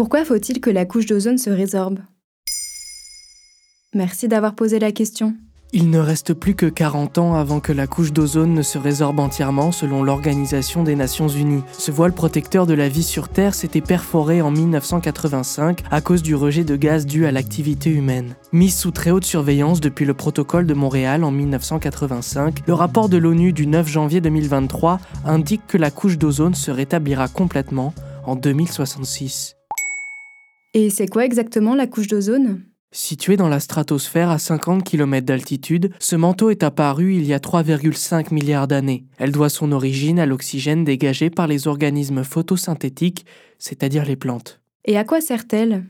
Pourquoi faut-il que la couche d'ozone se résorbe? Merci d'avoir posé la question. Il ne reste plus que 40 ans avant que la couche d'ozone ne se résorbe entièrement selon l'Organisation des Nations Unies. Ce voile protecteur de la vie sur Terre s'était perforé en 1985 à cause du rejet de gaz dû à l'activité humaine. Mis sous très haute surveillance depuis le protocole de Montréal en 1985, le rapport de l'ONU du 9 janvier 2023 indique que la couche d'ozone se rétablira complètement en 2066. Et c'est quoi exactement la couche d'ozone? Située dans la stratosphère à 50 km d'altitude, ce manteau est apparu il y a 3,5 milliards d'années. Elle doit son origine à l'oxygène dégagé par les organismes photosynthétiques, c'est-à-dire les plantes. Et à quoi sert-elle?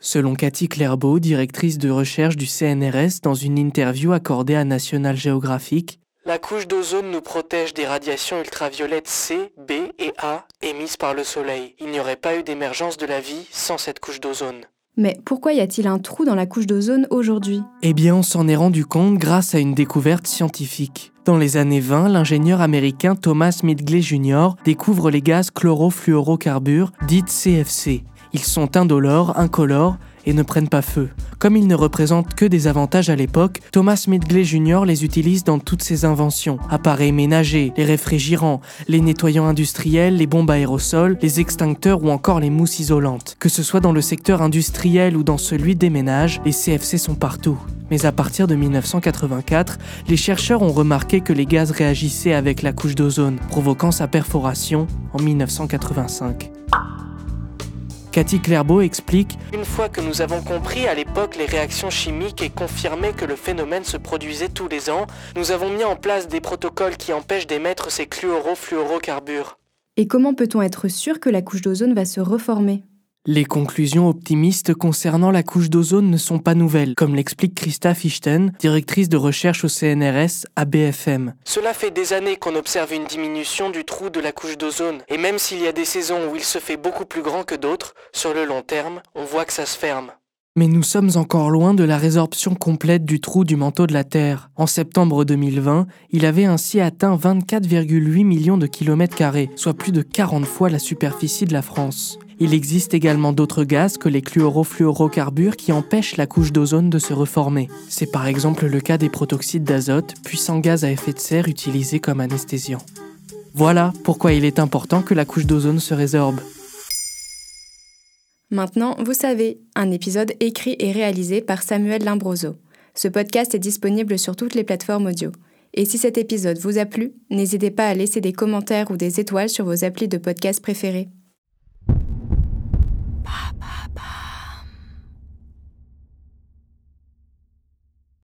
Selon Cathy Clairbeau, directrice de recherche du CNRS, dans une interview accordée à National Geographic, la couche d'ozone nous protège des radiations ultraviolettes C, B et A émises par le Soleil. Il n'y aurait pas eu d'émergence de la vie sans cette couche d'ozone. Mais pourquoi y a-t-il un trou dans la couche d'ozone aujourd'hui? Eh bien, on s'en est rendu compte grâce à une découverte scientifique. Dans les années 20, l'ingénieur américain Thomas Midgley Jr. découvre les gaz chlorofluorocarbures, dites CFC. Ils sont indolores, incolores et ne prennent pas feu. Comme ils ne représentent que des avantages à l'époque, Thomas Midgley Jr. les utilise dans toutes ses inventions. Appareils ménagers, les réfrigérants, les nettoyants industriels, les bombes aérosols, les extincteurs ou encore les mousses isolantes. Que ce soit dans le secteur industriel ou dans celui des ménages, les CFC sont partout. Mais à partir de 1984, les chercheurs ont remarqué que les gaz réagissaient avec la couche d'ozone, provoquant sa perforation en 1985. Cathy Clairbeau explique Une fois que nous avons compris à l'époque les réactions chimiques et confirmé que le phénomène se produisait tous les ans, nous avons mis en place des protocoles qui empêchent d'émettre ces chlorofluorocarbures. Et comment peut-on être sûr que la couche d'ozone va se reformer? Les conclusions optimistes concernant la couche d'ozone ne sont pas nouvelles, comme l'explique Christa Fichten, directrice de recherche au CNRS à BFM. Cela fait des années qu'on observe une diminution du trou de la couche d'ozone, et même s'il y a des saisons où il se fait beaucoup plus grand que d'autres, sur le long terme, on voit que ça se ferme. Mais nous sommes encore loin de la résorption complète du trou du manteau de la Terre. En septembre 2020, il avait ainsi atteint 24,8 millions de kilomètres carrés, soit plus de 40 fois la superficie de la France. Il existe également d'autres gaz que les chlorofluorocarbures qui empêchent la couche d'ozone de se reformer. C'est par exemple le cas des protoxydes d'azote, puissants gaz à effet de serre utilisés comme anesthésiants. Voilà pourquoi il est important que la couche d'ozone se résorbe. Maintenant, vous savez, un épisode écrit et réalisé par Samuel Limbroso. Ce podcast est disponible sur toutes les plateformes audio. Et si cet épisode vous a plu, n'hésitez pas à laisser des commentaires ou des étoiles sur vos applis de podcast préférés.